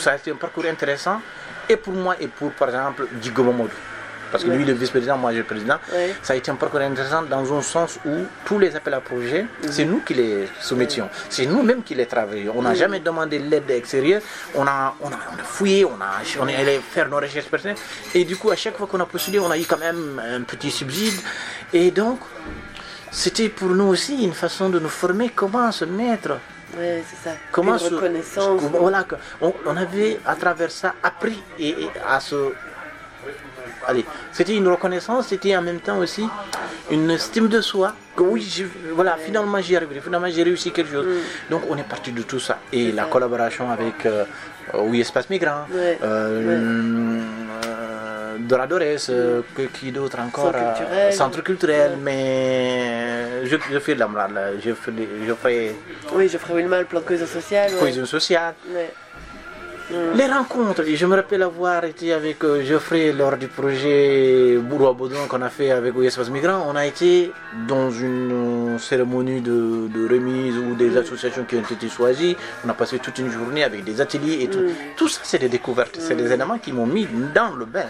Ça a été un parcours intéressant, et pour moi, et pour, par exemple, Digo Momodou. Parce que lui, le vice-président, moi, je suis le président. Ça a été un parcours intéressant dans un sens où tous les appels à projets, mhm. c'est nous qui les soumettions. C'est nous-mêmes qui les travaillons. On n'a jamais demandé l'aide extérieure. On a, on, a, fouillé, on, a, on est allé faire nos recherches personnelles. Et du coup, à chaque fois qu'on a postulé, on a eu quand même un petit subside. Et donc, c'était pour nous aussi une façon de nous former comment se mettre oui, c'est ça. Comment une reconnaissance. voilà, on, on, avait à travers ça appris et à se allez, c'était une reconnaissance, c'était en même temps aussi une estime de soi. Que oui, voilà, finalement j'y arrivé, finalement j'ai réussi quelque chose. Mm. Donc on est parti de tout ça. Et la collaboration avec euh, Oui Espace Migrant, euh, euh, Doradores, euh, qui d'autre encore Centre culturel, Centre culturel mais je, je fais de la je fais, je fais... Oui, je ferai une mal, plan de cohésion sociale. Cohésion sociale. Mm. Les rencontres, je me rappelle avoir été avec euh, Geoffrey lors du projet Bourrois Baudouin qu'on a fait avec Espace Migrant. On a été dans une cérémonie de, remise ou des mm. associations qui ont été choisies. On a passé toute une journée avec des ateliers et tout. Mm. Tout ça, c'est des découvertes, c'est des éléments qui m'ont mis dans le bain.